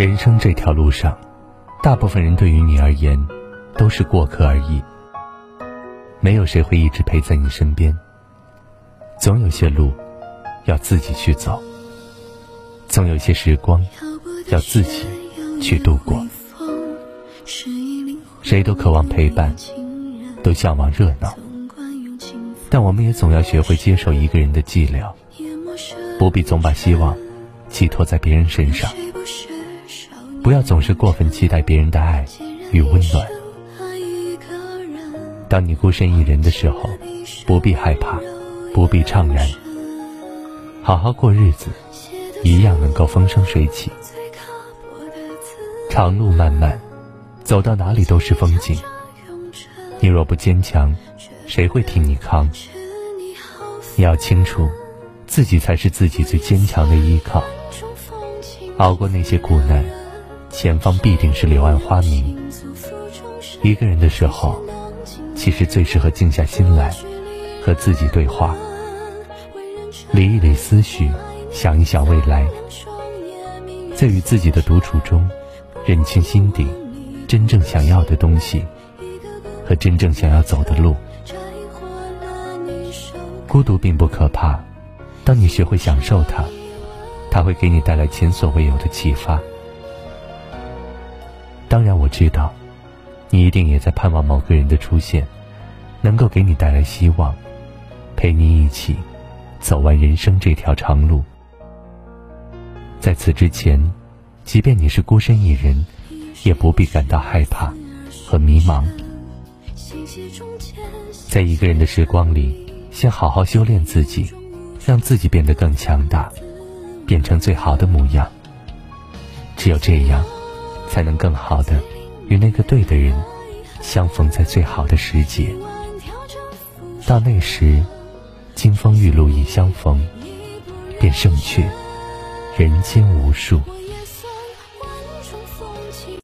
人生这条路上，大部分人对于你而言，都是过客而已。没有谁会一直陪在你身边。总有些路，要自己去走；总有些时光，要自己去度过。谁都渴望陪伴，都向往热闹，但我们也总要学会接受一个人的寂寥，不必总把希望寄托在别人身上。不要总是过分期待别人的爱与温暖。当你孤身一人的时候，不必害怕，不必怅然，好好过日子，一样能够风生水起。长路漫漫，走到哪里都是风景。你若不坚强，谁会替你扛？你要清楚，自己才是自己最坚强的依靠。熬过那些苦难。前方必定是柳暗花明。一个人的时候，其实最适合静下心来，和自己对话，理一理思绪，想一想未来，在与自己的独处中，认清心底真正想要的东西和真正想要走的路。孤独并不可怕，当你学会享受它，它会给你带来前所未有的启发。当然，我知道，你一定也在盼望某个人的出现，能够给你带来希望，陪你一起走完人生这条长路。在此之前，即便你是孤身一人，也不必感到害怕和迷茫。在一个人的时光里，先好好修炼自己，让自己变得更强大，变成最好的模样。只有这样。才能更好的与那个对的人相逢在最好的时节。到那时，金风玉露一相逢，便胜却人间无数。